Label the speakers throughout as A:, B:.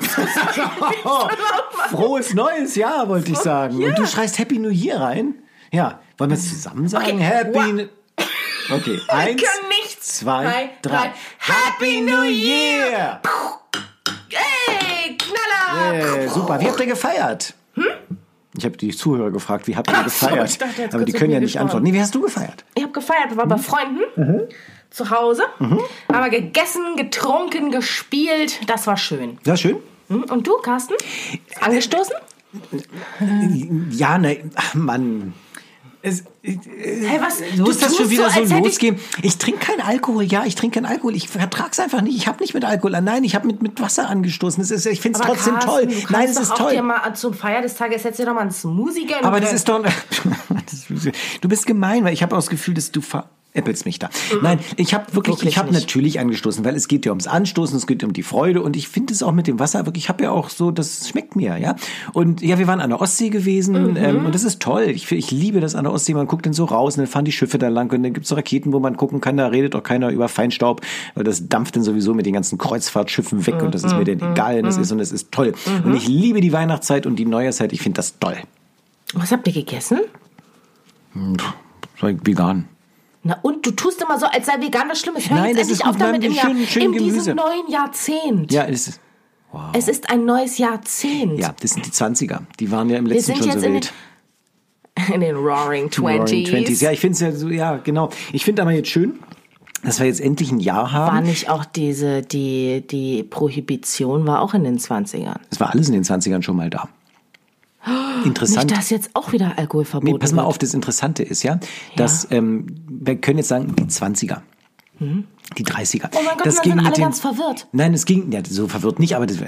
A: Frohes neues Jahr, wollte ich sagen. Und du schreist Happy New Year rein? Ja. Wollen wir es zusammen sagen?
B: Okay.
A: Happy. New Okay, eins, zwei,
B: Drei,
A: drei. Happy New Year!
B: Ey, Knaller!
A: Äh, super. Wie habt ihr gefeiert? Ich habe die Zuhörer gefragt, wie habt ihr
B: so,
A: gefeiert?
B: ich dachte,
A: Aber die können ja nicht antworten. Nee, wie hast du gefeiert?
B: Ich habe gefeiert, war bei Freunden zu Hause, aber gegessen, getrunken, gespielt. Das war schön.
A: Ja, schön.
B: Hm? Und du, Carsten? Angestoßen?
A: Ja, ne, ach, Mann. Es,
B: Hey, was?
A: muss das
B: tust
A: schon wieder so,
B: als hätte ich-
A: losgehen? Ich, trinke keinen Alkohol, ja, ich trinke keinen Alkohol. Ich vertrag's einfach nicht. Ich habe nicht mit Alkohol. Nein, ich habe mit, mit Wasser angestoßen. Das ist, ich finde es trotzdem
B: Carsten,
A: toll.
B: Du
A: Nein, es ist
B: auch
A: toll.
B: Dir mal zum Feier des Tages jetzt dir doch mal einen Smoothie gönnen.
A: Aber das ist doch. du bist gemein, weil ich habe auch das Gefühl, dass du veräppelst mich da. Nein, ich habe wirklich,
B: Wirklich
A: ich habe natürlich angestoßen, weil es geht ja ums Anstoßen, es geht um die Freude und ich finde es auch mit dem Wasser wirklich, ich habe ja auch so, das schmeckt mir, ja. Und ja, wir waren an der Ostsee gewesen
B: Mhm.
A: ähm, und das ist toll. Ich, ich liebe das an der Ostsee, man guckt dann so raus und dann fahren die Schiffe da lang und dann gibt's so Raketen, wo man gucken kann, da redet auch keiner über Feinstaub, weil das dampft dann sowieso mit den ganzen Kreuzfahrtschiffen weg und das ist mir
B: Mhm.
A: dann egal, das ist und es ist toll. Und ich liebe die Weihnachtszeit und die Neujahrszeit, ich finde das toll.
B: Was habt ihr gegessen?
A: So vegan.
B: Na und du tust immer so, als sei vegan was Schlimmes. Hör
A: Nein,
B: jetzt
A: das
B: endlich
A: ist
B: auf damit im, Jahr,
A: schön- schön
B: in
A: Gemüse.
B: diesem neuen Jahrzehnt.
A: Ja, es ist.
B: Es ist ein neues Jahrzehnt.
A: Ja, das sind die 20er. Die waren ja im letzten schon so wild.
B: In den Roaring
A: Roaring
B: Twenties.
A: Twenties. Ja, ich finde es ja so, ja, genau. Ich finde aber jetzt schön, dass wir jetzt endlich ein Jahr
B: War
A: haben.
B: nicht auch diese, die, die Prohibition war auch in den 20ern.
A: Es war alles in den 20ern schon mal da. Interessant.
B: Nicht, dass jetzt auch wieder Alkohol verboten
A: Nee, pass mal
B: wird.
A: auf, das Interessante ist ja, dass ähm, wir können jetzt sagen, die 20er. Die 30er.
B: Oh mein Gott,
A: das ging
B: sind alle
A: dem,
B: ganz verwirrt.
A: Nein, es ging, ja, so verwirrt nicht, aber das,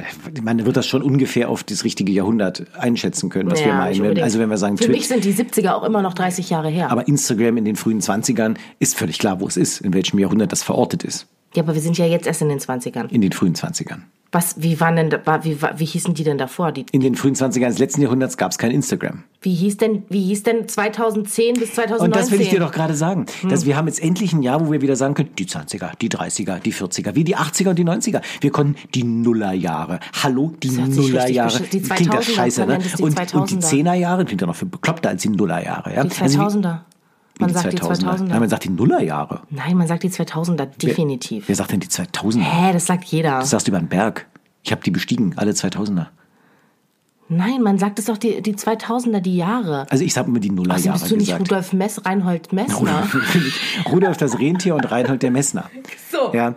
A: man wird das schon ungefähr auf das richtige Jahrhundert einschätzen können, was wir
B: Ja,
A: meinen.
B: nicht
A: Wenn, also wenn wir sagen,
B: Für
A: Twit-
B: mich sind die 70er auch immer noch 30 Jahre her.
A: aber Instagram in den frühen 20ern ist völlig klar, wo es ist, in welchem Jahrhundert das verortet ist.
B: Ja, aber wir sind ja jetzt erst in den 20ern.
A: In den frühen 20ern.
B: Was, wie waren denn, wie, wie hießen die denn davor? Die,
A: In den frühen 20ern des letzten Jahrhunderts gab es kein Instagram.
B: wie hieß denn, wie hieß denn 2010 bis 2019?
A: Und das will ich dir doch gerade sagen.
B: Hm.
A: Dass wir haben jetzt endlich ein Jahr, wo wir wieder sagen können, die 20er, die 30er, die 40er, wie die 80er und die 90er. Wir konnten die Nullerjahre. Hallo, die Nullerjahre. Klingt das
B: 2000er,
A: scheiße, ne? Und, und die
B: 2000er.
A: 10er-Jahre klingt ja noch viel bekloppter als die Nullerjahre. Ja?
B: Die
A: Also wie-
B: 2000er.
A: wie
B: Man
A: die
B: sagt die
A: 2000er.
B: 2000er.
A: Nein, man sagt die Nullerjahre.
B: Nein, man sagt die 2000er, definitiv.
A: Wer sagt denn die 2000er?
B: Hä, das sagt jeder.
A: Das sagst du über den Berg. Ich habe die bestiegen, alle 2000er.
B: Nein, man sagt es doch die, die 2000er, die Jahre.
A: Also ich habe immer die
B: Also
A: Nullerjahre
B: bist du nicht
A: gesagt.
B: Rudolf Mess, Reinhold Messner?
A: Rudolf, Rudolf das Rentier und Reinhold der Messner.
B: So.
A: Ja,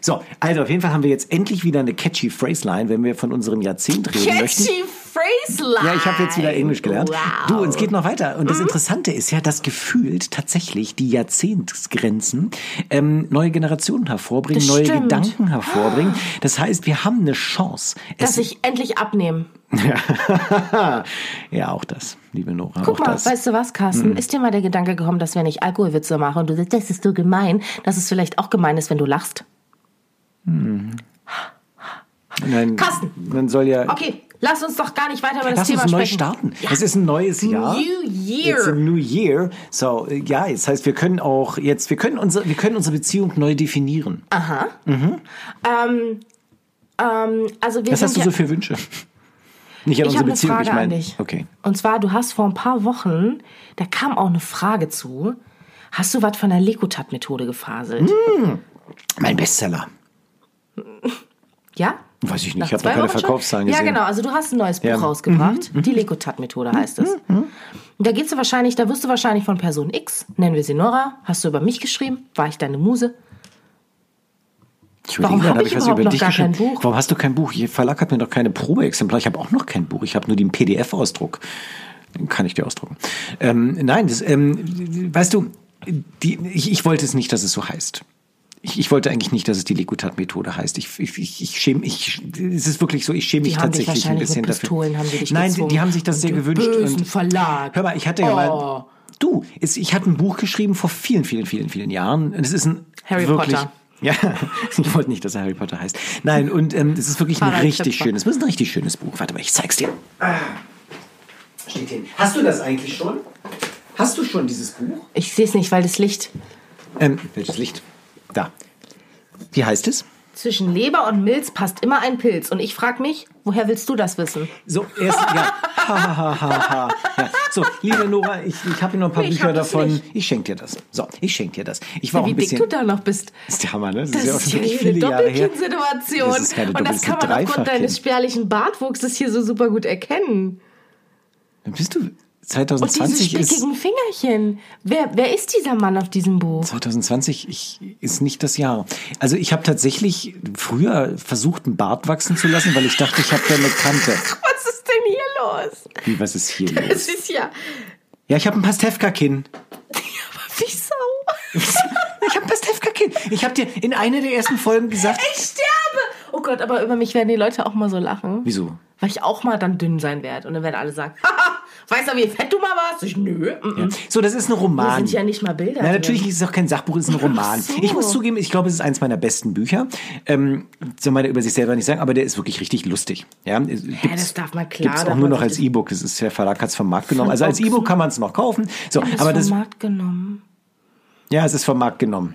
A: so, also auf jeden Fall haben wir jetzt endlich wieder eine catchy Phraseline, wenn wir von unserem Jahrzehnt reden möchten.
B: Catchy Phraseline.
A: Ja, ich habe jetzt wieder Englisch gelernt.
B: Wow.
A: Du, und es geht noch weiter. Und das Interessante ist ja, dass gefühlt tatsächlich die Jahrzehntsgrenzen ähm, neue Generationen hervorbringen,
B: Das
A: neue
B: stimmt.
A: Gedanken hervorbringen. Das heißt, wir haben eine Chance.
B: Dass ich endlich abnehme.
A: ja, auch das, liebe Nora.
B: Guck
A: auch
B: mal,
A: das. Hm.
B: weißt du was, Carsten? Ist dir mal der Gedanke gekommen, dass wenn ich Alkoholwitze mache und du sagst, das ist so gemein, dass es vielleicht auch gemein ist, wenn du lachst?
A: Nein,
B: Carsten.
A: Man soll ja.
B: Okay, lass uns doch gar nicht weiter über das
A: Lass
B: Thema
A: uns neu
B: sprechen.
A: starten. Es ist ein neues Jahr.
B: New Year.
A: It's a new year. So, ja, das heißt, wir können auch jetzt, wir können unsere, wir können unsere Beziehung neu definieren.
B: Aha. Ähm, ähm, also wir
A: Was hast du
B: ja,
A: so für Wünsche? Nicht an
B: Ich
A: unsere
B: habe eine
A: Beziehung,
B: Frage
A: ich meine.
B: an dich.
A: Okay.
B: Und zwar, du hast vor ein paar Wochen, da kam auch eine Frage zu. Hast du was von der Lekutat-Methode gefaselt?
A: Hm. Mein Bestseller.
B: Ja?
A: Weiß ich nicht, ich habe keine
B: Wochen schon?
A: Verkaufszahlen gesehen.
B: Ja, genau. Also du hast ein neues Buch
A: Ja. Mhm.
B: rausgebracht. Die Lekutat-Methode heißt es. Und da geht's du wahrscheinlich, da wirst du wahrscheinlich von Person X, nennen wir sie Nora, hast du über mich geschrieben, war ich deine Muse?
A: Ich
B: Warum
A: überlege
B: hab ich
A: was
B: überhaupt
A: über
B: noch gar kein Buch?
A: Warum hast du kein Buch? Ihr Verlag hat mir doch keine Probeexemplar. Ich habe auch noch kein Buch. Ich habe nur den PDF-Ausdruck. Kann ich dir ausdrucken. Ähm, nein, das, ähm, weißt du, die, ich, ich wollte es nicht, dass es so heißt. Ich, ich wollte eigentlich nicht, dass es die Lekutat-Methode heißt. Ich, ich, ich, schäme, ich, es ist wirklich so, ich schäme mich tatsächlich ein bisschen
B: mit
A: dafür.
B: Haben die dich
A: Nein, die, die haben sich das
B: Und
A: sehr gewünscht.
B: bösen Verlag.
A: Hör mal, ich hatte ja
B: Oh.
A: mal, du, es, ich hatte ein Buch geschrieben vor vielen, vielen, vielen, vielen Jahren. Und es ist ein
B: Harry
A: wirklich,
B: Potter.
A: Ja, ich wollte nicht, dass er Harry Potter heißt. Nein, und ähm, es ist wirklich ein
B: Harald
A: richtig
B: Schöpfer.
A: schönes, es ist ein richtig schönes Buch. Warte mal, ich zeig's dir. Ah. Steht hin. Hast du das eigentlich schon? Hast du schon dieses Buch?
B: Ich sehe es nicht, weil das Licht
A: Ähm, welches Licht? Da. Wie heißt es?
B: zwischen Leber und Milz passt immer ein Pilz. Und ich frage mich, woher willst du das wissen?
A: So, erst, ja. Ha, ha, ha, ja. So, liebe Nora, ich, ich habe hier noch ein paar
B: ich
A: Bücher davon.
B: nicht.
A: Ich schenke dir das. So, ich schenke dir das. Ich war auch
B: Wie
A: ein
B: dick
A: bisschen.
B: du da noch bist.
A: Das ist der Hammer, ne? Das,
B: Das
A: ist ja auch schon
B: ja
A: wirklich viele Jahre her.
B: Doppelkind-Situation.
A: Das ist keine
B: Und das kann man aufgrund deines spärlichen Bartwuchses hier so super gut erkennen.
A: Dann bist du
B: Und diese
A: 2020 ist
B: spickigen Fingerchen. Wer, wer ist dieser Mann auf diesem Buch?
A: 2020 ich, ist nicht das Jahr. Also ich habe tatsächlich früher versucht, einen Bart wachsen zu lassen, weil ich dachte, ich habe da eine Kante.
B: Was ist denn hier los?
A: Wie, was ist hier los?
B: Es ist ja
A: Ja, ich habe ein Pastewka-Kinn.
B: wie Sau.
A: Ich habe ein Pastewka-Kinn. Ich habe dir in einer der ersten Folgen gesagt.
B: Ich sterbe. Oh Gott, aber über mich werden die Leute auch mal so lachen.
A: Wieso?
B: Weil ich auch mal dann dünn sein werde. Und dann werden alle sagen, haha, weißt du, wie fett du mal warst? Ich, nö. mm, mm.
A: So, das ist ein Roman.
B: Hier sind ja nicht mal Bilder
A: Na, natürlich
B: drin.
A: ist es auch kein Sachbuch, es ist ein Roman.
B: so.
A: Ich muss zugeben, ich glaube, es ist eins meiner besten Bücher. Ähm, soll man über sich selber nicht sagen, aber der ist wirklich richtig lustig. Ja, es gibt's-
B: das darf man klar,
A: Gibt's auch
B: darf
A: nur noch als
B: das-
A: E-Book. Es ist der Verlag hat es vom Markt genommen. Also als. E-Book kann man es noch kaufen. So,
B: Ist
A: aber
B: vom
A: das,
B: Markt genommen.
A: ja, es ist vom Markt genommen.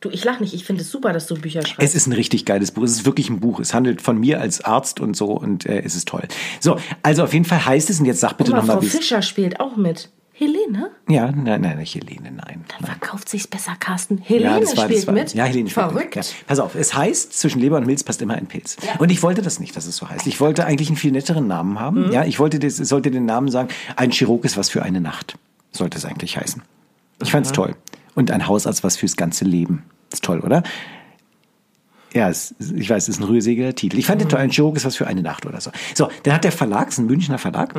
B: Du, ich lach nicht. Ich finde es super, dass du Bücher schreibst.
A: Es ist ein richtig geiles Buch. Es ist wirklich ein Buch. Es handelt von mir als Arzt und so und äh, es ist toll. So, also auf jeden Fall heißt es, und jetzt sag bitte nochmal,
B: Frau. Fischer spielt auch mit. Helene?
A: Ja, nein, nein, nicht Helene, nein.
B: Dann verkauft sich's besser, Carsten. Helene
A: Ja, das war,
B: spielt
A: das war,
B: mit.
A: Ja, Helene spielt
B: Verrückt.
A: Ja. Pass auf, es heißt, zwischen Leber und Milz passt immer ein Pilz. Und ich wollte das nicht, dass es so heißt. Ich wollte eigentlich einen viel netteren Namen haben.
B: Mhm.
A: Ja, ich wollte, das, sollte den Namen sagen, ein Chirurg ist was für eine Nacht. Sollte es eigentlich heißen. Ich fand's toll. Und ein Hausarzt was fürs ganze Leben. Ist toll, oder? Ja, es, ich weiß, es ist ein rührseliger Titel. Ich fand den toll. Ein Chirurg ist was für eine Nacht oder so. So, dann hat der Verlag, es ist ein Münchner Verlag,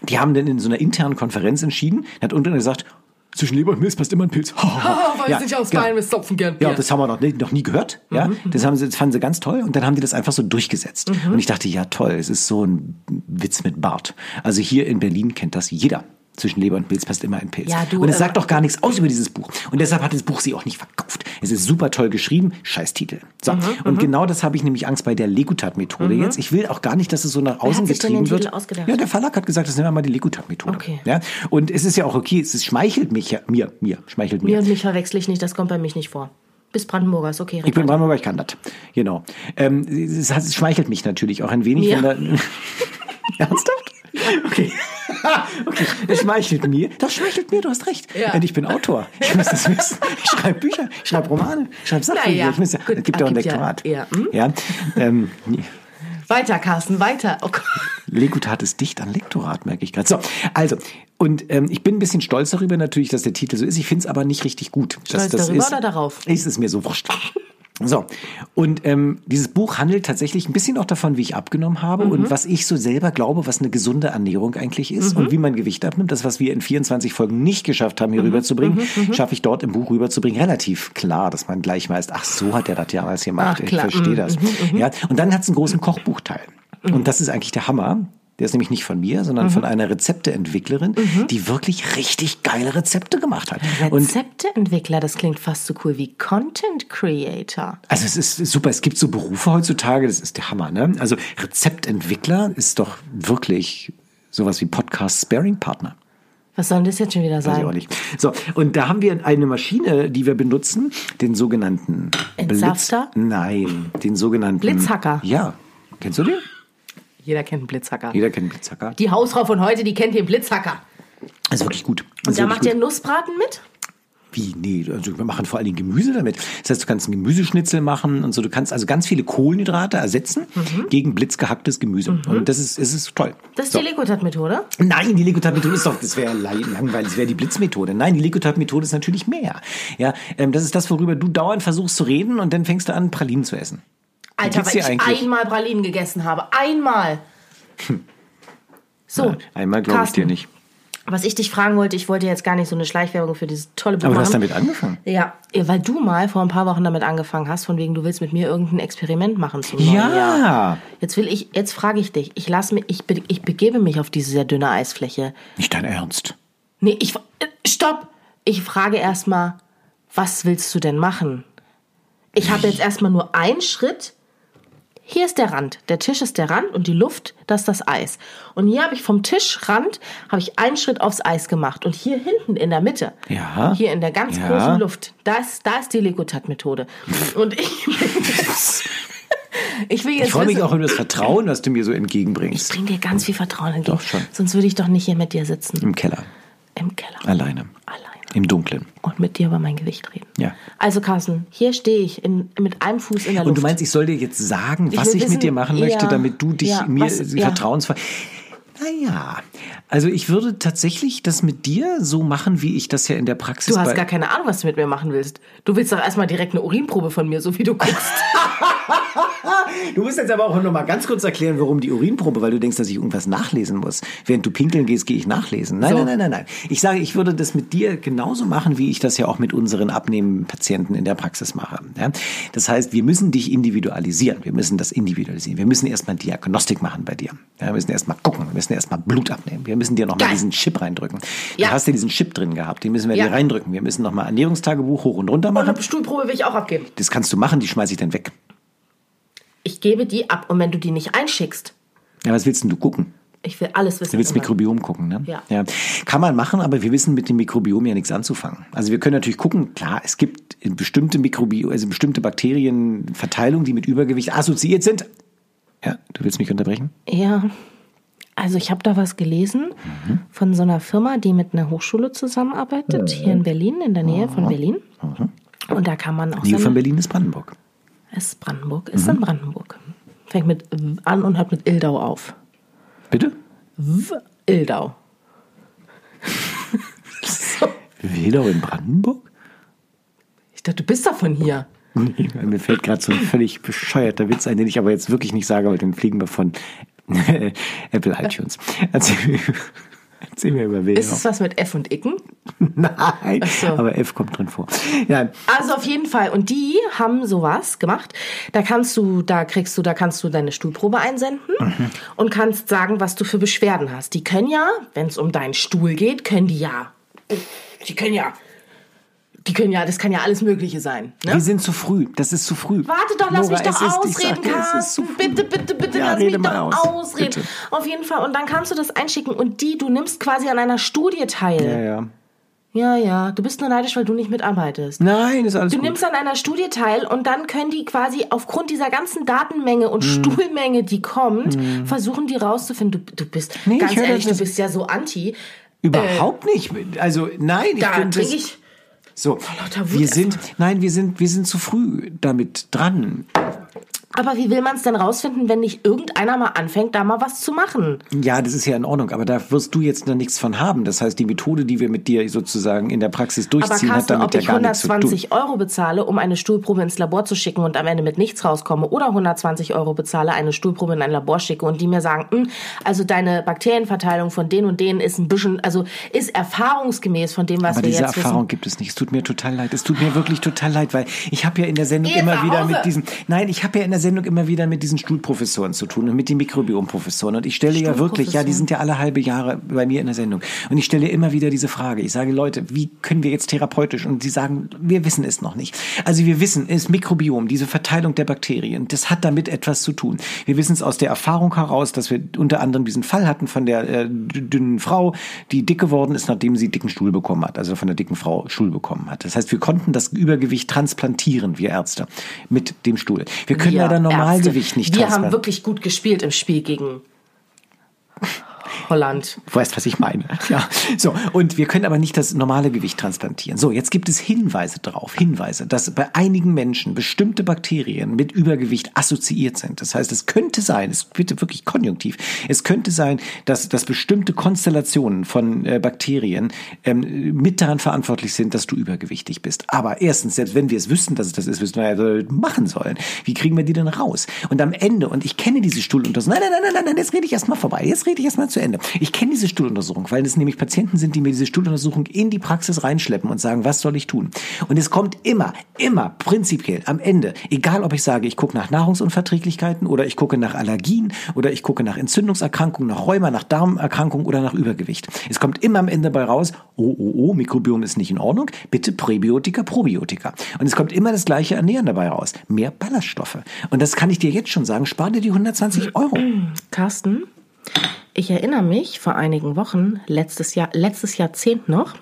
A: die haben dann in so einer internen Konferenz entschieden, hat unten gesagt, zwischen Leber und Milz passt immer ein Pilz.
B: weiß ich aus
A: genau.
B: Bein, wir stopfen gern
A: Ja, das haben wir noch nie, noch nie gehört. Ja, das haben sie, das fanden sie ganz toll und dann haben die das einfach so durchgesetzt. Und ich dachte, ja toll, es ist so ein Witz mit Bart. Also hier in Berlin kennt das jeder. Zwischen Leber und Pilz passt immer ein Pilz.
B: Ja, du,
A: und es
B: äh,
A: sagt doch gar nichts aus über dieses Buch. Und deshalb hat das Buch sie auch nicht verkauft. Es ist super toll geschrieben, scheiß Titel. So,
B: Mhm,
A: und genau das habe ich nämlich Angst bei der Legutat-Methode jetzt. Ich will auch gar nicht, dass es so nach außen getrieben wird. Ja, der Verlag hat gesagt, das nennen wir mal die Legutat-Methode.
B: Okay.
A: Ja, und es ist ja auch okay, es ist, schmeichelt mich ja, mir, mir, schmeichelt mir.
B: Mir und mich verwechsel ich nicht, das kommt bei mich nicht vor. Bis Brandenburger ist okay.
A: Ich bin Brandenburger, ich kann das. Genau. Ähm, es, es schmeichelt mich natürlich auch ein wenig, wenn da. Ernsthaft? Okay. okay. Es schmeichelt mir. Das schmeichelt mir, du hast recht.
B: Ja.
A: Und ich bin Autor. Ich muss das wissen. Ich schreibe Bücher, ich schreibe Romane, ich schreibe Sachbücher.
B: Naja,
A: ich muss ja,
B: gut,
A: es gibt ja auch ein Lektorat.
B: ja, hm?
A: ja ähm,
B: Weiter, Carsten, weiter. Oh Gott.
A: Legutat ist dicht an Lektorat, merke ich gerade. So, also, und ähm, ich bin ein bisschen stolz darüber natürlich, dass der Titel so ist. Ich finde es aber nicht richtig gut.
B: Stolz
A: dass das
B: darüber
A: ist,
B: oder darauf?
A: Ist es mir so wurscht. So, und ähm, dieses Buch handelt tatsächlich ein bisschen auch davon, wie ich abgenommen habe
B: Mhm.
A: und was ich so selber glaube, was eine gesunde Ernährung eigentlich ist
B: Mhm.
A: und wie man Gewicht abnimmt. Das, was wir in 24 Folgen nicht geschafft haben, hier
B: Mhm.
A: rüberzubringen, schaffe ich dort im Buch rüberzubringen. Relativ klar, dass man gleich weiß, ach, so hat er das damals gemacht.
B: Ach,
A: ich
B: klar. Mhm.
A: verstehe das. Ja, und dann hat es einen großen Kochbuchteil. Und das ist eigentlich der Hammer. Der ist nämlich nicht von mir, sondern
B: Mhm.
A: von einer Rezepteentwicklerin, die wirklich richtig geile Rezepte gemacht hat.
B: Rezepteentwickler, das klingt fast so cool wie Content Creator.
A: Also es ist super, es gibt so Berufe heutzutage, das ist der Hammer, ne? Also Rezeptentwickler ist doch wirklich sowas wie Podcast-Sparing-Partner.
B: Was soll denn das jetzt schon wieder
A: Weiß ich auch
B: sein?
A: nicht. So, und da haben wir eine Maschine, die wir benutzen, den sogenannten
B: Entsafter?
A: Blitz. Nein, den sogenannten
B: Blitzhacker.
A: Ja. Kennst du den?
B: Jeder kennt einen Blitzhacker.
A: Jeder kennt einen Blitzhacker.
B: Die Hausfrau von heute, die kennt den Blitzhacker.
A: Das ist wirklich gut. Das
B: Und da macht ihr
A: gut.
B: Nussbraten mit?
A: Wie? Nee, also wir machen vor allen Dingen Gemüse damit. Das heißt, du kannst einen Gemüseschnitzel machen und so. Du kannst also ganz viele Kohlenhydrate ersetzen gegen blitzgehacktes Gemüse. Und das ist, es ist toll.
B: Das ist
A: So.
B: die Lekotat-Methode.
A: Nein, die Lekutat-Methode ist doch, das wäre langweilig, das wäre die Blitzmethode. Nein, die Lekutat-Methode ist natürlich mehr. Ja, ähm, das ist das, worüber du dauernd versuchst zu reden und dann fängst du an, Pralinen zu essen.
B: Alter, weil ich
A: eigentlich?
B: einmal Pralinen gegessen habe. Einmal. So.
A: Einmal glaube ich dir nicht.
B: Was ich dich fragen wollte, ich wollte jetzt gar nicht so eine Schleichwerbung für dieses tolle Buch
A: Aber du hast damit angefangen.
B: Ja, weil du mal vor ein paar Wochen damit angefangen hast, von wegen du willst mit mir irgendein Experiment machen zum
A: Ja.
B: Jahr. Jetzt will ich, jetzt frage ich dich, ich lass mich, ich, be- ich begebe mich auf diese sehr dünne Eisfläche.
A: Nicht dein Ernst.
B: Nee, ich, äh, stopp! Ich frage erstmal, was willst du denn machen? Ich habe jetzt erstmal nur einen Schritt. Hier ist der Rand. Der Tisch ist der Rand und die Luft, das ist das Eis. Und hier habe ich vom Tischrand habe ich einen Schritt aufs Eis gemacht und hier hinten in der Mitte,
A: Ja.
B: hier in der ganz
A: Ja.
B: großen Luft, da ist, da ist die Legotat-Methode. Und ich, ich will jetzt
A: Ich freue mich auch über das Vertrauen, was du mir so
B: Ich
A: entgegenbringst.
B: bring dir ganz viel Vertrauen entgegen.
A: Doch schon.
B: Sonst würde ich doch nicht hier mit dir sitzen.
A: Im Keller.
B: Im Keller.
A: Alleine.
B: Alleine.
A: Im Dunkeln.
B: Und mit dir über mein Gewicht reden.
A: Ja.
B: Also Carsten, hier stehe ich in, mit einem Fuß in der Luft.
A: Und du meinst, ich soll dir jetzt sagen,
B: Ich
A: was
B: will
A: ich
B: wissen,
A: mit dir machen möchte,
B: ja,
A: damit du dich
B: ja,
A: mir
B: was-
A: vertrauensvoll. Naja, also ich würde tatsächlich das mit dir so machen, wie ich das ja in der Praxis
B: du hast gar keine Ahnung, was du mit mir machen willst. Du willst doch erstmal direkt eine Urinprobe von mir, so wie du guckst.
A: Du musst jetzt aber auch noch mal ganz kurz erklären, warum die Urinprobe, weil du denkst, dass ich irgendwas nachlesen muss. Während du pinkeln gehst, gehe ich nachlesen. Nein,
B: So.
A: nein, nein, nein, nein. Ich sage, ich würde das mit dir genauso machen, wie ich das ja auch mit unseren Abnehmpatienten in der Praxis mache. Ja? Das heißt, wir müssen dich individualisieren. Wir müssen das individualisieren. Wir müssen erstmal Diagnostik machen bei dir. Ja, wir müssen erstmal gucken. Müssen erstmal Blut abnehmen. Wir müssen dir noch mal
B: Geil.
A: diesen Chip reindrücken.
B: Ja.
A: Du hast ja diesen Chip drin gehabt. Den müssen wir
B: Ja.
A: dir reindrücken. Wir müssen noch mal Ernährungstagebuch hoch und runter
B: Und
A: machen.
B: eine Stuhlprobe will ich auch abgeben.
A: Das kannst du machen. Die schmeiße ich dann weg.
B: Ich gebe die ab. Und wenn du die nicht einschickst,
A: Ja, was willst denn du gucken?
B: ich will alles wissen.
A: Du willst
B: immer.
A: Mikrobiom gucken, ne?
B: Ja.
A: Kann man machen, aber wir wissen mit dem Mikrobiom ja nichts anzufangen. Also wir können natürlich gucken, klar, es gibt bestimmte Mikrobiom, also bestimmte Bakterienverteilungen, die mit Übergewicht assoziiert sind. Ja, du willst mich unterbrechen?
B: Ja. Also ich habe da was gelesen
A: Mhm.
B: von so einer Firma, die mit einer Hochschule zusammenarbeitet, hier in Berlin, in der Nähe von Berlin. Und da kann man auch
A: Die
B: seine-
A: von Berlin ist Brandenburg.
B: ist Brandenburg, ist
A: Mhm.
B: in Brandenburg. Fängt mit W an und hört mit Ildau auf.
A: Bitte?
B: W Ildau. so.
A: Wedau in Brandenburg?
B: Ich dachte, du bist doch von hier.
A: Mir fällt gerade so ein völlig bescheuerter Witz ein, den ich aber jetzt wirklich nicht sage, weil den fliegen wir von Apple iTunes. Erzähl, mir- erzähl mir über Wedau.
B: Ist es was mit F und Icken?
A: Nein,
B: so.
A: aber F kommt drin vor. Ja,
B: Also auf jeden Fall. Und die haben sowas gemacht. Da kannst du, da kriegst du, da kannst du deine Stuhlprobe einsenden und kannst sagen, was du für Beschwerden hast. Die können ja, wenn es um deinen Stuhl geht, können die ja, die können ja, die können ja, das kann ja alles Mögliche sein. Ne?
A: Wir sind zu früh. Das ist zu früh.
B: Warte doch, lass
A: Nora,
B: mich doch ausreden,
A: ist
B: Carsten. Bitte, bitte, bitte,
A: Ja,
B: lass mich doch
A: aus.
B: ausreden.
A: Bitte.
B: Auf jeden Fall. Und dann kannst du das einschicken und die, du nimmst quasi an einer Studie teil.
A: Ja, ja.
B: Ja, ja. Du bist nur neidisch, weil du nicht mitarbeitest.
A: Nein, ist alles
B: Du
A: gut.
B: nimmst an einer Studie teil und dann können die quasi aufgrund dieser ganzen Datenmenge
A: Hm.
B: und Stuhlmenge, die kommt, versuchen die rauszufinden. Du, du bist,
A: Nee,
B: ganz ehrlich,
A: das-
B: du bist ja so anti.
A: Überhaupt nicht. Also nein, ich
B: Da
A: bin
B: ich.
A: So. Wir sind, nein, wir sind, wir sind zu früh damit dran.
B: Aber wie will man es denn rausfinden, wenn nicht irgendeiner mal anfängt, da mal was zu machen?
A: Ja, das ist ja in Ordnung, aber da wirst du jetzt noch nichts von haben. Das heißt, die Methode, die wir mit dir sozusagen in der Praxis
B: Aber
A: durchziehen, hat
B: Carsten,
A: damit
B: ob
A: ja gar nichts zu tun.
B: 120 Euro bezahle, um eine Stuhlprobe ins Labor zu schicken und am Ende mit nichts rauskomme, oder 120 Euro bezahle, eine Stuhlprobe in ein Labor schicke und die mir sagen, "Hm, also deine Bakterienverteilung von den und denen ist ein bisschen, also ist erfahrungsgemäß von dem, was
A: Aber
B: wir
A: diese
B: jetzt
A: Erfahrung
B: wissen.
A: gibt es nicht. Es tut mir total leid. Es tut mir wirklich total leid, weil ich habe ja in der Sendung
B: Geh
A: immer wieder mit diesen, nein, ich habe ja in der Sendung immer wieder mit diesen Stuhlprofessoren zu tun und mit den Mikrobiomprofessoren. Und ich stelle ja wirklich, ja, die sind ja alle halbe Jahre bei mir in der Sendung. Und ich stelle immer wieder diese Frage. Ich sage, Leute, wie können wir jetzt therapeutisch? Und sie sagen, wir wissen es noch nicht. Also wir wissen, es Mikrobiom, diese Verteilung der Bakterien, das hat damit etwas zu tun. Wir wissen es aus der Erfahrung heraus, dass wir unter anderem diesen Fall hatten von der äh, dünnen Frau, die dick geworden ist, nachdem sie dicken Stuhl bekommen hat, also von der dicken Frau Stuhl bekommen hat. Das heißt, wir konnten das Übergewicht transplantieren, wir Ärzte, mit dem Stuhl. Wir können
B: Wir
A: leider Normalgewicht
B: Ärzte,
A: nicht
B: Wir haben wirklich gut gespielt im Spiel gegen Holland.
A: Du weißt, was ich meine. Ja. So. Und wir können aber nicht das normale Gewicht transplantieren. So. Jetzt gibt es Hinweise darauf, Hinweise, dass bei einigen Menschen bestimmte Bakterien mit Übergewicht assoziiert sind. Das heißt, es könnte sein, es bitte wirklich konjunktiv, es könnte sein, dass, dass bestimmte Konstellationen von äh, Bakterien ähm, mit daran verantwortlich sind, dass du übergewichtig bist. Aber erstens, selbst wenn wir es wüssten, dass es das ist, müssten wir ja machen sollen. Wie kriegen wir die denn raus? Und am Ende, und ich kenne diese Stuhluntersuchung, nein, nein, nein, nein, nein, jetzt rede ich erst mal vorbei, jetzt rede ich erst mal zu Ende. Ich kenne diese Stuhluntersuchung, weil es nämlich Patienten sind, die mir diese Stuhluntersuchung in die Praxis reinschleppen und sagen, was soll ich tun? Und es kommt immer, immer prinzipiell am Ende, egal ob ich sage, ich gucke nach Nahrungsunverträglichkeiten oder ich gucke nach Allergien oder ich gucke nach Entzündungserkrankungen, nach Rheuma, nach Darmerkrankungen oder nach Übergewicht. Es kommt immer am Ende bei raus, oh, oh, oh, Mikrobiom ist nicht in Ordnung, bitte Präbiotika, Probiotika. Und es kommt immer das gleiche Ernähren dabei raus, mehr Ballaststoffe. Und das kann ich dir jetzt schon sagen, spar dir die 120 Euro.
B: Carsten, ich erinnere mich vor einigen Wochen, letztes Jahr, letztes Jahrzehnt noch,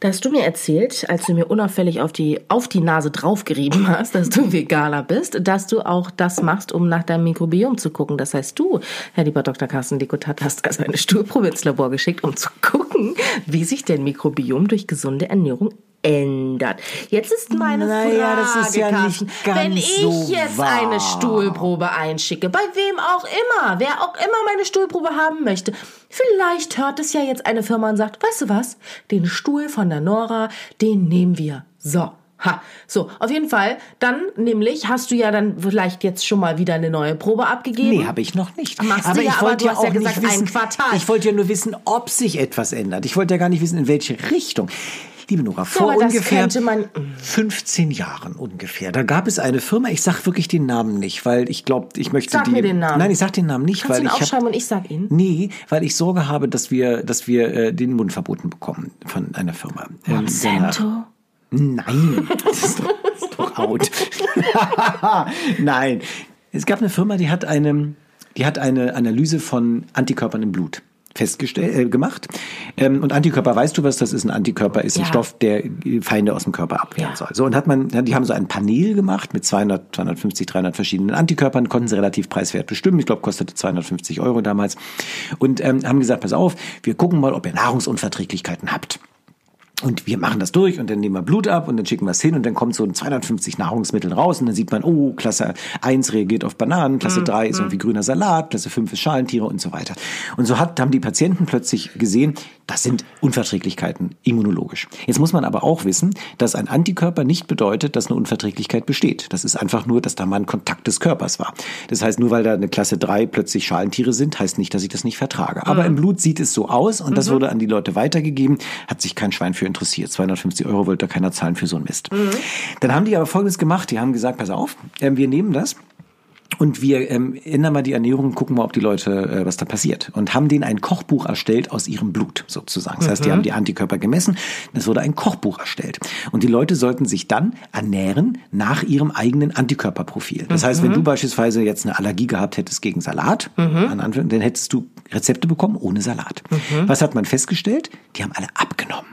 B: da hast du mir erzählt, als du mir unauffällig auf die, auf die Nase draufgerieben hast, dass du Veganer bist, dass du auch das machst, um nach deinem Mikrobiom zu gucken. Das heißt, du, Herr lieber Dr. Carsten Dikotat, hast also eine Stuhlprobe ins Labor geschickt, um zu gucken, wie sich dein Mikrobiom durch gesunde Ernährung ändert. Jetzt ist meine
A: Naja,
B: Frage,
A: das ist ja
B: Carsten,
A: nicht ganz
B: wenn ich
A: so
B: jetzt
A: wahr.
B: eine Stuhlprobe einschicke, bei wem auch immer, wer auch immer meine Stuhlprobe haben möchte, vielleicht hört es ja jetzt eine Firma und sagt, weißt du was, den Stuhl von der Nora, den nehmen wir. So. Ha, so, auf jeden Fall. Dann nämlich hast du ja dann vielleicht jetzt schon mal wieder eine neue Probe abgegeben.
A: Nee, habe ich noch nicht.
B: Machst du
A: aber
B: ja,
A: ich wollte
B: du
A: ja
B: ja gesagt,
A: nicht
B: ein
A: wissen,
B: Quartal.
A: Ich wollte ja nur wissen, ob sich etwas ändert. Ich wollte ja gar nicht wissen, in welche Richtung. Liebe Nora, vor
B: das
A: ungefähr
B: könnte man-
A: 15 Jahren ungefähr, da gab es eine Firma, ich sag wirklich den Namen nicht, weil ich glaube, ich möchte
B: Sag
A: die...
B: mir den Namen.
A: Nein, ich sag den Namen nicht,
B: Kannst
A: weil
B: du ihn
A: ich hab-
B: aufschreiben und ich sag ihn?
A: Nee, weil ich Sorge habe, dass wir, dass wir äh, den Mund verboten bekommen von einer Firma. Ähm,
B: Monsanto?
A: Nein, das ist doch, das ist doch out. Nein, es gab eine Firma, die hat eine, die hat eine Analyse von Antikörpern im Blut festgestellt äh, gemacht. Ähm, und Antikörper weißt du was das ist? Ein Antikörper ist ein
B: Ja.
A: Stoff der Feinde aus dem Körper abwehren
B: Ja.
A: soll. So und hat man die haben so ein Panel gemacht mit 200 250 300 verschiedenen Antikörpern konnten sie relativ preiswert bestimmen. Ich glaube kostete 250 Euro damals. Und ähm, haben gesagt pass auf wir gucken mal ob ihr Nahrungsunverträglichkeiten habt und wir machen das durch und dann nehmen wir Blut ab und dann schicken wir es hin und dann kommt so ein 250 Nahrungsmittel raus und dann sieht man, oh, Klasse 1 reagiert auf Bananen, Klasse 3 ist irgendwie grüner Salat, Klasse 5 ist Schalentiere und so weiter. Und so hat, haben die Patienten plötzlich gesehen, das sind Unverträglichkeiten immunologisch. Jetzt muss man aber auch wissen, dass ein Antikörper nicht bedeutet, dass eine Unverträglichkeit besteht. Das ist einfach nur, dass da mal ein Kontakt des Körpers war. Das heißt, nur weil da eine Klasse 3 plötzlich Schalentiere sind, heißt nicht, dass ich das nicht vertrage. Aber im Blut sieht es so aus und das wurde an die Leute weitergegeben, hat sich kein Schwein für interessiert. 250 Euro wollte da keiner zahlen für so einen Mist. Dann haben die aber Folgendes gemacht, die haben gesagt, pass auf, ähm, wir nehmen das und wir ähm, ändern mal die Ernährung gucken mal, ob die Leute, äh, was da passiert. Und haben denen ein Kochbuch erstellt aus ihrem Blut sozusagen. Das heißt, die haben die Antikörper gemessen. Es wurde ein Kochbuch erstellt. Und die Leute sollten sich dann ernähren nach ihrem eigenen Antikörperprofil. Das heißt, wenn du beispielsweise jetzt eine Allergie gehabt hättest gegen Salat, an Anfang, dann hättest du Rezepte bekommen ohne Salat. Was hat man festgestellt? Die haben alle abgenommen.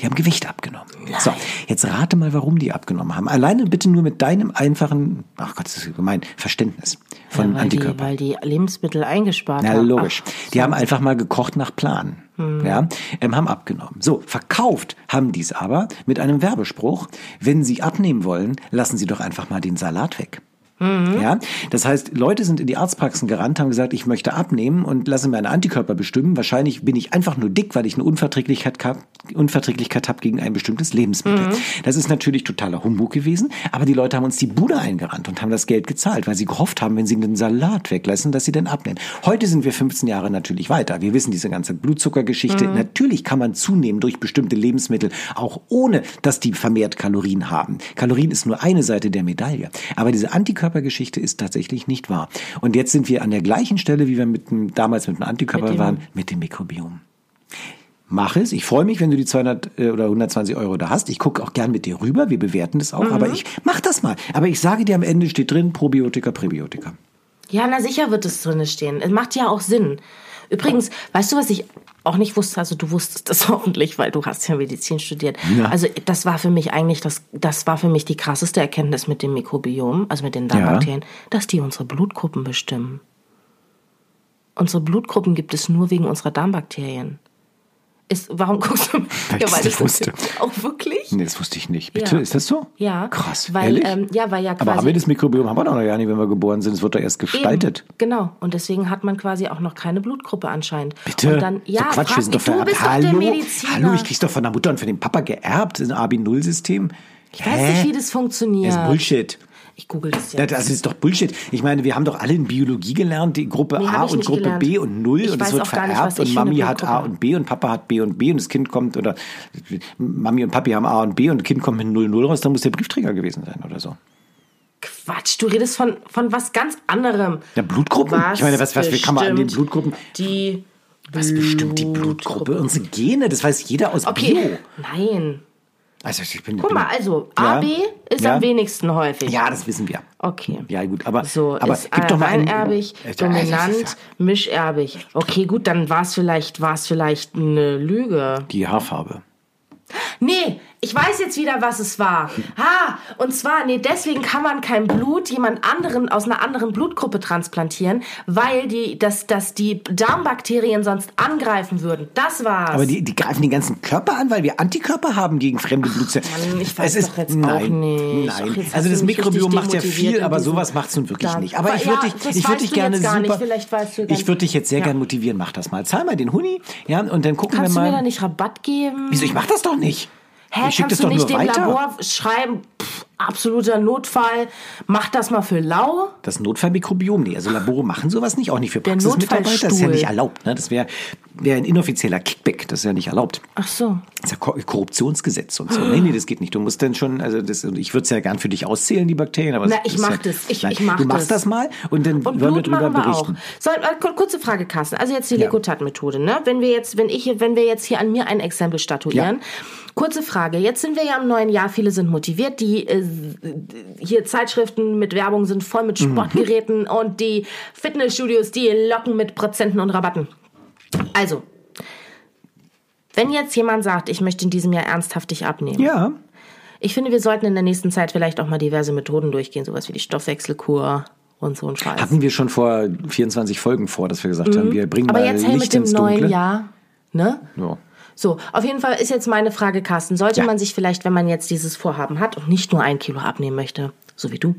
A: Die haben Gewicht abgenommen. So, jetzt rate mal, warum die abgenommen haben. Alleine bitte nur mit deinem einfachen, ach Gott, das ist gemein, Verständnis von
B: Ja, weil, die,
A: Antikörpern.
B: weil die Lebensmittel eingespart
A: Na,
B: haben.
A: logisch.
B: Ach,
A: Die haben einfach mal gekocht nach Plan. Ja, ähm, haben abgenommen. So, verkauft haben die es aber mit einem Werbespruch. Wenn Sie abnehmen wollen, lassen Sie doch einfach mal den Salat weg. Ja, das heißt, Leute sind in die Arztpraxen gerannt, haben gesagt, ich möchte abnehmen und lasse meine Antikörper bestimmen. Wahrscheinlich bin ich einfach nur dick, weil ich eine Unverträglichkeit, hab- Unverträglichkeit habe gegen ein bestimmtes Lebensmittel. Das ist natürlich totaler Humbug gewesen, aber die Leute haben uns die Bude eingerannt und haben das Geld gezahlt, weil sie gehofft haben, wenn sie den Salat weglassen, dass sie den abnehmen. Heute sind wir 15 Jahre natürlich weiter. Wir wissen diese ganze Blutzuckergeschichte. Natürlich kann man zunehmen durch bestimmte Lebensmittel, auch ohne, dass die vermehrt Kalorien haben. Kalorien ist nur eine Seite der Medaille. Aber diese Antikörpergeschichte ist tatsächlich nicht wahr. Und jetzt sind wir an der gleichen Stelle, wie wir mit dem, damals mit dem Antikörper
B: Mit
A: waren, mit dem Mikrobiom. Mach es. Ich freue mich, wenn du die 200 äh, oder 120 Euro da hast. Ich gucke auch gern mit dir rüber. Wir bewerten das auch.
B: Mhm.
A: Aber ich mach das mal. Aber ich sage dir am Ende steht drin Probiotika, Präbiotika.
B: Ja, na sicher wird es drinne stehen. Es macht ja auch Sinn. Übrigens, weißt du, was ich auch nicht wusste? Also du wusstest das hoffentlich, weil du hast ja Medizin studiert.
A: Ja.
B: Also das war für mich eigentlich das, das war für mich die krasseste Erkenntnis mit dem Mikrobiom, also mit den Darmbakterien, dass die unsere Blutgruppen bestimmen. Unsere Blutgruppen gibt es nur wegen unserer Darmbakterien. Ist, warum guckst du?
A: Weil ich das wusste.
B: Auch wirklich?
A: Nee, das wusste ich nicht. Bitte,
B: Ja.
A: ist das so?
B: Ja.
A: Krass.
B: Weil,
A: Ehrlich?
B: ähm, ja, weil ja
A: Aber
B: quasi-
A: haben wir das Mikrobiom haben wir doch noch gar nicht, wenn wir geboren sind. Es wird doch erst gestaltet.
B: Eben, genau. Und deswegen hat man quasi auch noch keine Blutgruppe anscheinend.
A: Bitte?
B: Und dann, ja,
A: so Quatsch, wir sind doch
B: mich, du bist doch
A: Hallo?
B: der Mediziner.
A: Hallo, ich krieg's doch von der Mutter und von dem Papa geerbt. Das ist ein AB0-System.
B: Ich weiß nicht, wie das funktioniert.
A: Das ist Bullshit.
B: Ich google das
A: Ja,
B: jetzt.
A: das ist doch Bullshit. Ich meine, wir haben doch alle in Biologie gelernt, die Gruppe
B: Nee,
A: A und
B: nicht
A: Gruppe
B: gelernt.
A: B und Null
B: Ich
A: und es wird
B: nicht,
A: vererbt
B: was ich
A: und Mami hat A und B und Papa hat B und B und das Kind kommt oder Mami und Papi haben A und B und das Kind kommt mit 00 raus, dann muss der Briefträger gewesen sein oder so.
B: Quatsch, du redest von, von was ganz anderem.
A: Ja, Blutgruppen? Ich meine, was- was- kann man an den Blutgruppen-
B: Die
A: Was bestimmt die Blutgruppe? Unsere Gene, das weiß jeder aus
B: Okay,
A: Bio.
B: nein.
A: Also ich bin,
B: Guck
A: bin,
B: mal, also
A: Ja.
B: AB ist
A: Ja.
B: am wenigsten häufig.
A: Ja, das wissen wir.
B: Okay.
A: Ja, gut, aber,
B: So,
A: aber
B: ist
A: gib doch mal
B: reinerbig,
A: Äh,
B: dominant, mischerbig. Okay, gut, dann war es vielleicht, war's vielleicht eine Lüge.
A: Die Haarfarbe.
B: Nee, ich weiß jetzt wieder, was es war. Ah, und zwar, nee, deswegen kann man kein Blut jemand anderen aus einer anderen Blutgruppe transplantieren, weil die, dass, dass die Darmbakterien sonst angreifen würden. Das war's.
A: Aber die, die greifen den ganzen Körper an, weil wir Antikörper haben gegen fremde Blutzellen.
B: Mann, ich weiß
A: es ist,
B: doch jetzt
A: nein,
B: auch nicht. Ach,
A: Nein,
B: hast
A: also
B: du
A: das Mikrobiom macht ja viel, aber sowas macht es nun wirklich
B: Da-
A: nicht. Aber ich
B: Ja,
A: würde dich,
B: das
A: ich würde dich
B: du
A: gerne super,
B: weißt du
A: ich würde dich jetzt sehr
B: Ja.
A: gerne motivieren. Mach das mal. Zahl mal den Huni, ja, und dann gucken
B: Kannst du
A: wir
B: mir
A: mal.
B: da nicht Rabatt geben?
A: Wieso? Ich mach das doch nicht.
B: Hä,
A: ich schicke das
B: kannst du
A: doch
B: nicht dem
A: weiter.
B: Labor schreiben, pff, absoluter Notfall, mach das mal für lau?
A: Das Notfallmikrobiom, nee, also Labore machen sowas nicht, auch nicht für Praxismitarbeiter. Das ist ja nicht erlaubt. Ne? Das wäre wär ein inoffizieller Kickback, das ist ja nicht erlaubt.
B: Ach so.
A: Das ist ja Ko- Korruptionsgesetz und so. Nee, nee, das geht nicht. Du musst dann schon, also das, ich würde es ja gern für dich auszählen, die Bakterien, aber
B: Na,
A: das
B: ich mach
A: ja,
B: das. Ich-
A: Nein,
B: ich mach
A: Du machst
B: das.
A: das mal und dann
B: Und
A: wollen wir drüber
B: wir auch.
A: berichten.
B: So, äh, kur- kurze Frage, Carsten. Also jetzt die
A: Ja.
B: Lekutat-Methode, ne? Wenn wir jetzt, wenn ich, hier- wenn wir jetzt hier an mir ein Exempel statuieren. Kurze Frage. Jetzt sind wir ja im neuen Jahr. Viele sind motiviert. Die äh, hier Zeitschriften mit Werbung sind voll mit
A: Mhm.
B: Sportgeräten und die Fitnessstudios, die locken mit Prozenten und Rabatten. Also, wenn jetzt jemand sagt, ich möchte in diesem Jahr ernsthaftig abnehmen,
A: Ja,
B: ich finde, wir sollten in der nächsten Zeit vielleicht auch mal diverse Methoden durchgehen, sowas wie die Stoffwechselkur und so ein Scheiß.
A: hatten wir schon vor 24 Folgen vor, dass wir gesagt haben, wir bringen
B: Mhm. Aber
A: mal
B: jetzt hey
A: Licht
B: mit dem neuen. Jahr, ne?
A: Ja.
B: So, auf jeden Fall ist jetzt meine Frage, Carsten, sollte
A: Ja.
B: man sich vielleicht, wenn man jetzt dieses Vorhaben hat und nicht nur ein Kilo abnehmen möchte, so wie du,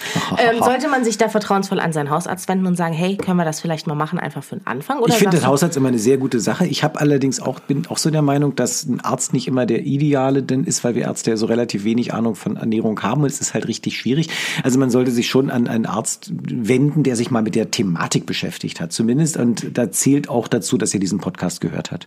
B: ähm, sollte man sich da vertrauensvoll an seinen Hausarzt wenden und sagen, hey, können wir das vielleicht mal machen, einfach für den Anfang? Oder
A: Ich finde
B: du-
A: Hausarzt immer eine sehr gute Sache. Ich habe allerdings auch, bin auch so der Meinung, dass ein Arzt nicht immer der Ideale denn ist, weil wir Ärzte ja so relativ wenig Ahnung von Ernährung haben und es ist halt richtig schwierig. Also man sollte sich schon an einen Arzt wenden, der sich mal mit der Thematik beschäftigt hat, zumindest. Und da zählt auch dazu, dass er diesen Podcast gehört hat.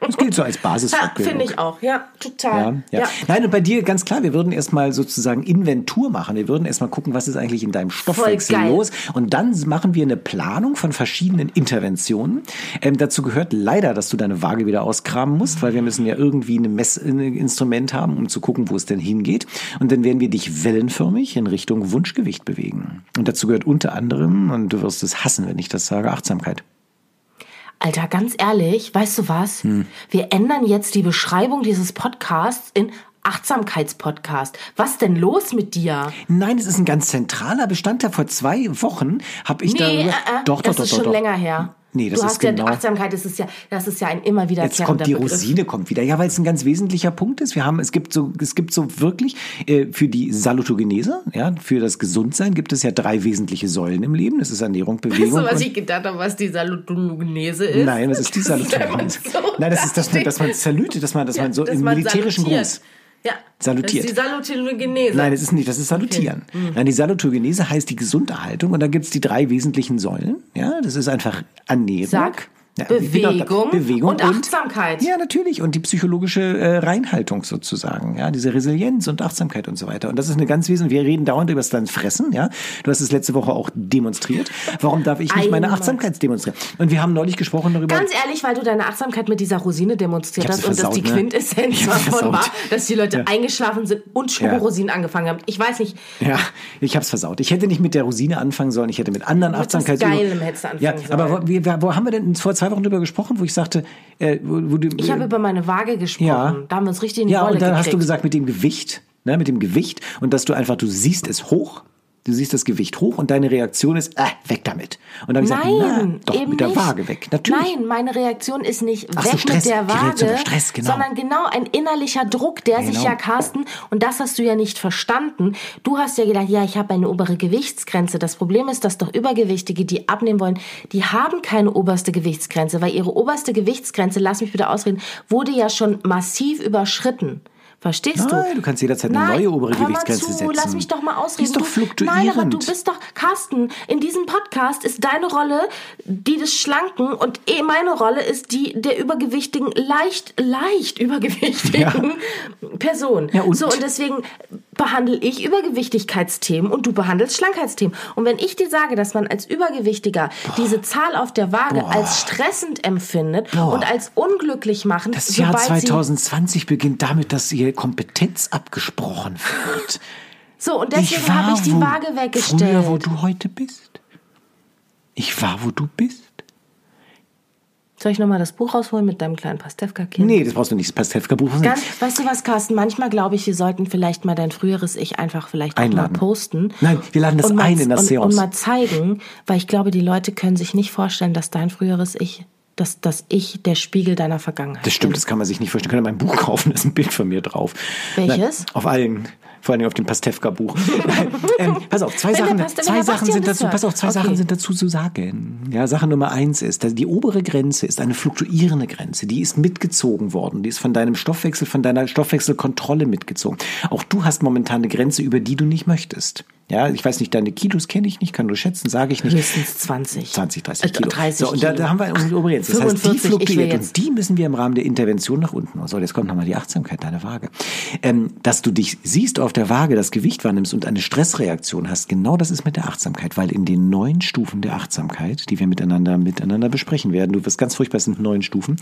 A: Das gilt so als
B: Ja,
A: Basisfortbildung.
B: finde ich auch, ja, total.
A: Ja, ja. Nein, und bei dir ganz klar, wir würden erstmal sozusagen Inventur machen. Wir würden erstmal gucken, was ist eigentlich in deinem Stoffwechsel los. Und dann machen wir eine Planung von verschiedenen Interventionen. Ähm, dazu gehört leider, dass du deine Waage wieder auskramen musst, weil wir müssen ja irgendwie ein Messinstrument haben, um zu gucken, wo es denn hingeht. Und dann werden wir dich wellenförmig in Richtung Wunschgewicht bewegen. Und dazu gehört unter anderem, und du wirst es hassen, wenn ich das sage, Achtsamkeit.
B: Alter, ganz ehrlich, weißt du was? Wir ändern jetzt die Beschreibung dieses Podcasts in Achtsamkeitspodcast. Was denn los mit dir?
A: Nein, es ist ein ganz zentraler Bestandteil. Vor zwei Wochen habe ich
B: Nee,
A: darüber...
B: äh, äh,
A: doch, doch,
B: das
A: doch,
B: ist
A: doch,
B: schon
A: doch.
B: länger her.
A: Nee, das
B: du
A: ist
B: hast
A: genau.
B: ja Achtsamkeit, das ist ja, das ist ja ein immer wieder
A: Jetzt kommt die
B: Begriff.
A: Rosine kommt wieder. Ja, weil es ein ganz wesentlicher Punkt ist. Wir haben, es gibt so, es gibt so wirklich äh, für die Salutogenese, ja, für das Gesundsein gibt es ja drei wesentliche Säulen im Leben. Das ist Ernährung, Bewegung.
B: Weißt du, was ich gedacht habe, was die Salutogenese ist?
A: Nein, was ist die
B: Das ist, man
A: Salutogenese?
B: so
A: Nein, das ist, dass man, dass man salutet, dass man, dass man so
B: dass
A: im
B: man
A: militärischen
B: salutiert.
A: Gruß.
B: Ja,
A: Salutiert.
B: Das ist die Salutogenese.
A: Nein, das ist nicht, das ist Salutieren.
B: Mhm.
A: Nein, die Salutogenese heißt die Gesunderhaltung und da gibt's die drei wesentlichen Säulen. Ja, das ist einfach Ernährung.
B: Sag,
A: ja,
B: Bewegung
A: Bewegung
B: und Achtsamkeit.
A: Ja, natürlich. Und die psychologische äh, Reinhaltung sozusagen. Ja, diese Resilienz und Achtsamkeit und so weiter. Und das ist eine ganz wesentliche, wir reden dauernd über das dann Fressen. Ja, du hast es letzte Woche auch demonstriert. Warum darf ich nicht meine. Achtsamkeit demonstrieren? Und wir haben neulich gesprochen darüber.
B: Ganz ehrlich, weil du deine Achtsamkeit mit dieser Rosine demonstriert hast
A: sie
B: und dass
A: versaut,
B: die
A: ne?
B: Quintessenz davon war,
A: versaut.
B: dass die Leute
A: Ja.
B: eingeschlafen sind und Schokorosinen angefangen haben. Ich weiß nicht,
A: Ja, ich hab's versaut. Ich hätte nicht mit der Rosine anfangen sollen, ich hätte mit anderen Achtsamkeitsübungen.
B: Geilem hättest du
A: Ja,
B: anfangen
A: aber
B: sollen.
A: wo, wir, wo haben wir denn vor zwei Wochen drüber gesprochen, wo ich sagte, äh, wo, wo du,
B: ich habe über meine Waage gesprochen.
A: Ja.
B: Da haben wir uns richtig in die
A: ja,
B: Rolle
A: und dann
B: gekriegt.
A: hast du gesagt mit dem Gewicht, ne, mit dem Gewicht und dass du einfach, du siehst es hoch, du siehst das Gewicht hoch und deine Reaktion ist, äh, weg damit. Und dann habe ich gesagt,
B: Nein,
A: na, doch mit der
B: nicht.
A: Waage weg. Natürlich.
B: Nein, meine Reaktion ist nicht
A: Ach so,
B: weg
A: Stress,
B: mit der Waage,
A: Stress, genau.
B: sondern genau ein innerlicher Druck, der sich
A: Genau.
B: ja, Carsten, und das hast du ja nicht verstanden. Du hast ja gedacht, ja, ich habe eine obere Gewichtsgrenze. Das Problem ist, dass doch Übergewichtige, die abnehmen wollen, die haben keine oberste Gewichtsgrenze, weil ihre oberste Gewichtsgrenze, lass mich bitte ausreden, wurde ja schon massiv überschritten. Verstehst du?
A: Nein, du kannst jederzeit eine
B: Nein,
A: neue obere Gewichtsgrenze
B: zu,
A: setzen.
B: Lass mich doch mal ausreden.
A: Ist doch fluktuierend.
B: Nein, aber du bist doch, Carsten, in diesem Podcast ist deine Rolle die des Schlanken und eh meine Rolle ist die der übergewichtigen, leicht, leicht übergewichtigen Person.
A: Ja, und?
B: So, und deswegen behandle ich Übergewichtigkeitsthemen und du behandelst Schlankheitsthemen. Und wenn ich dir sage, dass man als Übergewichtiger diese Zahl auf der Waage als stressend empfindet und als unglücklich machend,
A: Das Jahr
B: sobald sie
A: 2020 beginnt damit, dass ihr Kompetenz abgesprochen wird.
B: So, und deswegen habe ich die Waage weggestellt.
A: Früher, wo du heute bist. Ich war, wo du bist.
B: Soll ich nochmal das Buch rausholen mit deinem kleinen Pastewka-Kind?
A: Nee, das brauchst du nicht. Das Pastewka-Buch.
B: Ganz, weißt du was, Carsten? Manchmal glaube ich, wir sollten vielleicht mal dein früheres Ich einfach vielleicht
A: Einladen.
B: mal posten.
A: Nein, wir laden das ein in das
B: und,
A: Seance.
B: Und mal zeigen, weil ich glaube, die Leute können sich nicht vorstellen, dass dein früheres Ich, dass das Ich der Spiegel deiner Vergangenheit
A: Das stimmt, das kann man sich nicht vorstellen. Könnt ihr mein Buch kaufen, da ist ein Bild von mir drauf.
B: Welches?
A: Nein, auf allen. Vor allem auf dem Pastewka-Buch. Ähm, pass auf, zwei Sachen, zwei Sachen sind dazu, pass auf, zwei
B: Okay.
A: Sachen sind dazu zu sagen. Ja, Sache Nummer eins ist, dass die obere Grenze ist eine fluktuierende Grenze. Die ist mitgezogen worden. Die ist von deinem Stoffwechsel, von deiner Stoffwechselkontrolle mitgezogen. Auch du hast momentan eine Grenze, über die du nicht möchtest. Ja, ich weiß nicht, deine Kilos kenne ich nicht, kann nur schätzen, sage ich nicht.
B: Höchstens 20.
A: 20, 30
B: Äh,
A: Kilo.
B: 30
A: so, und da, da haben wir unsere obere Grenze. Das heißt, die
B: 45, ich will
A: fluktuiert und die müssen wir im Rahmen der Intervention nach unten. So, jetzt kommt nochmal die Achtsamkeit, deine Waage. Ähm, dass du dich siehst auf der Waage, das Gewicht wahrnimmst und eine Stressreaktion hast, genau das ist mit der Achtsamkeit, weil in den neun Stufen der Achtsamkeit, die wir miteinander, miteinander besprechen werden, du wirst ganz furchtbar, es sind neun Stufen,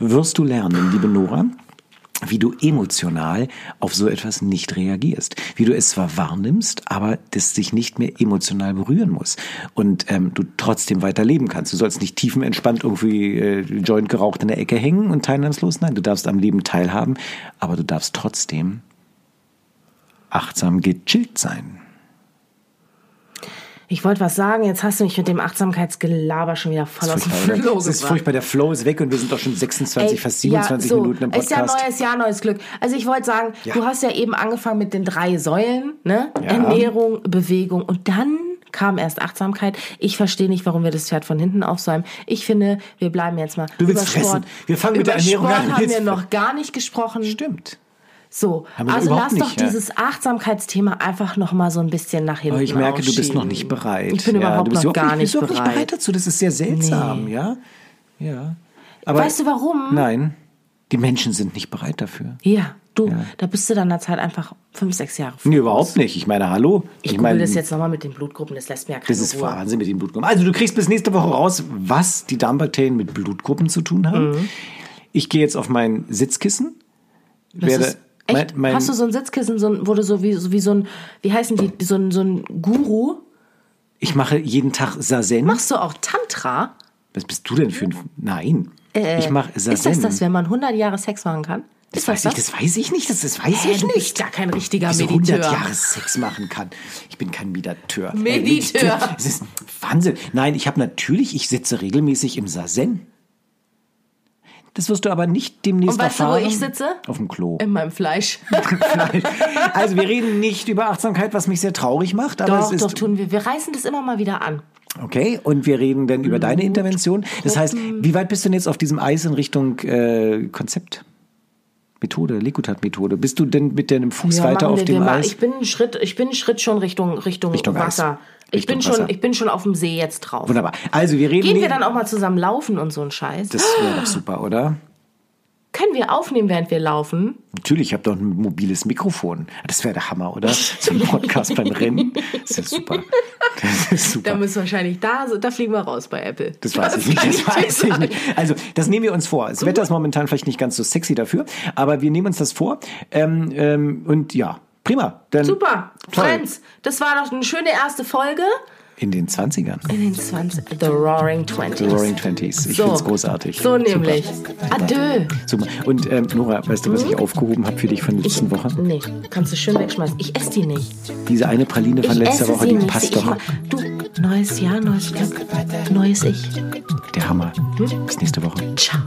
A: wirst du lernen, liebe Nora, wie du emotional auf so etwas nicht reagierst. Wie du es zwar wahrnimmst, aber das sich nicht mehr emotional berühren muss. Und ähm, du trotzdem weiter leben kannst. Du sollst nicht tiefenentspannt irgendwie äh, Joint geraucht in der Ecke hängen und teilnahmslos. Nein, du darfst am Leben teilhaben, aber du darfst trotzdem achtsam gechillt sein.
B: Ich wollte was sagen, jetzt hast du mich mit dem Achtsamkeitsgelaber schon wieder voll aus dem? Flow
A: Es ist furchtbar, der Flow ist weg und wir sind doch schon 26,
B: Ey,
A: fast 27
B: ja, so,
A: Minuten im
B: Ist ja
A: Podcast.
B: neues Jahr, neues Glück. Also ich wollte sagen,
A: Ja.
B: du hast ja eben angefangen mit den drei Säulen, ne?
A: Ja.
B: Ernährung, Bewegung und dann kam erst Achtsamkeit. Ich verstehe nicht, warum wir das Pferd von hinten aufsäumen. Ich finde, wir bleiben jetzt mal
A: Du willst
B: über
A: fressen.
B: Sport.
A: Wir fangen mit
B: über
A: der Ernährung
B: Sport
A: an.
B: haben wir noch gar nicht gesprochen.
A: Stimmt.
B: So, also lass doch
A: nicht, ja.
B: dieses Achtsamkeitsthema einfach noch mal so ein bisschen nach hinten
A: Aber ich merke, du bist noch nicht bereit.
B: Ich bin
A: ja,
B: überhaupt noch
A: überhaupt
B: gar
A: nicht,
B: bereit.
A: nicht bereit dazu. Das ist sehr seltsam,
B: Nee.
A: ja? Ja. Aber
B: Weißt du warum?
A: Nein, die Menschen sind nicht bereit dafür.
B: Ja, du,
A: Ja.
B: da bist du dann der Zeit einfach fünf, sechs Jahre
A: Nee, überhaupt nicht. Ich meine, hallo.
B: Ich,
A: meine,
B: google das jetzt nochmal mit den Blutgruppen, das lässt mir ja keine
A: Das ist
B: Ruhe.
A: Wahnsinn mit den Blutgruppen. Also du kriegst bis nächste Woche raus, was die Darmbakterien mit Blutgruppen zu tun haben.
B: Mhm.
A: Ich gehe jetzt auf mein Sitzkissen.
B: Das
A: werde
B: echt,
A: mein, mein,
B: hast du so ein Sitzkissen, so ein, wo du so wie, so wie so ein, wie heißen die, so ein, so ein Guru?
A: ich mache jeden Tag Sazen.
B: Machst du auch Tantra?
A: Was bist du denn für ein... Nein. ich mache Sazen.
B: Äh, Ist das das, wenn man 100 Jahre Sex machen kann?
A: das,
B: Ist
A: weiß ich, das weiß ich nicht. Das, das weiß
B: Hä,
A: ich
B: du
A: nicht.
B: bist gar kein richtiger
A: Wieso
B: Mediteur.
A: 100 Jahre Sex machen kann. Ich bin kein Mediteur. Äh,
B: Mediteur.
A: Es ist Wahnsinn. Nein, ich habe natürlich, ich sitze regelmäßig im Sazen. Das wirst du aber nicht demnächst
B: Und weißt du, wo
A: erfahren.
B: ich sitze?
A: Auf dem Klo.
B: In meinem Fleisch.
A: also wir reden nicht über Achtsamkeit, was mich sehr traurig macht. Aber
B: doch,
A: es ist,
B: doch, tun wir. Wir reißen das immer mal wieder an.
A: Okay, und wir reden dann über deine Intervention. Das heißt, wie weit bist du denn jetzt auf diesem Eis in Richtung äh, Konzept? Methode, Lekutat-Methode. Bist du denn mit deinem Fuß
B: Ja,
A: weiter auf dem Eis?
B: ich bin einen Schritt, ich bin einen Schritt schon Richtung Richtung,
A: Richtung.
B: Wasser. Ich
A: Richtung
B: bin schon,
A: Wasser.
B: ich bin schon auf dem See jetzt drauf.
A: Wunderbar. Also wir reden.
B: Gehen wir dann auch mal zusammen laufen und so ein Scheiß?
A: das wäre doch super, oder?
B: Können wir aufnehmen, während wir laufen?
A: Natürlich, ich habe doch ein mobiles Mikrofon. Das wäre der Hammer, oder? So ein Podcast beim Rennen. Das ist super. Das ist super.
B: Da müssen wir wahrscheinlich da, da fliegen wir raus bei Apple.
A: Das weiß ich nicht, das weiß ich nicht. Also, das nehmen wir uns vor. Das Wetter ist momentan vielleicht nicht ganz so sexy dafür, aber wir nehmen uns das vor. Ähm, ähm, und ja, prima. Dann
B: Super,
A: Toll.
B: Friends, das war doch eine schöne erste Folge
A: In den 20ern.
B: in den 20 The Roaring Twenties.
A: The Roaring Twenties. Ich
B: so.
A: find's großartig.
B: So nämlich. Adieu.
A: Super. Und ähm, Nora, weißt du, was ich aufgehoben habe für dich von letzten Woche?
B: Nee, kannst du schön wegschmeißen. Ich esse die nicht.
A: Diese eine Praline von
B: Ich
A: letzter Woche, die
B: nicht.
A: passt
B: Ich
A: doch.
B: Du, neues Jahr, neues Glück, neues Ich.
A: Der Hammer. Bis nächste Woche.
B: Ciao.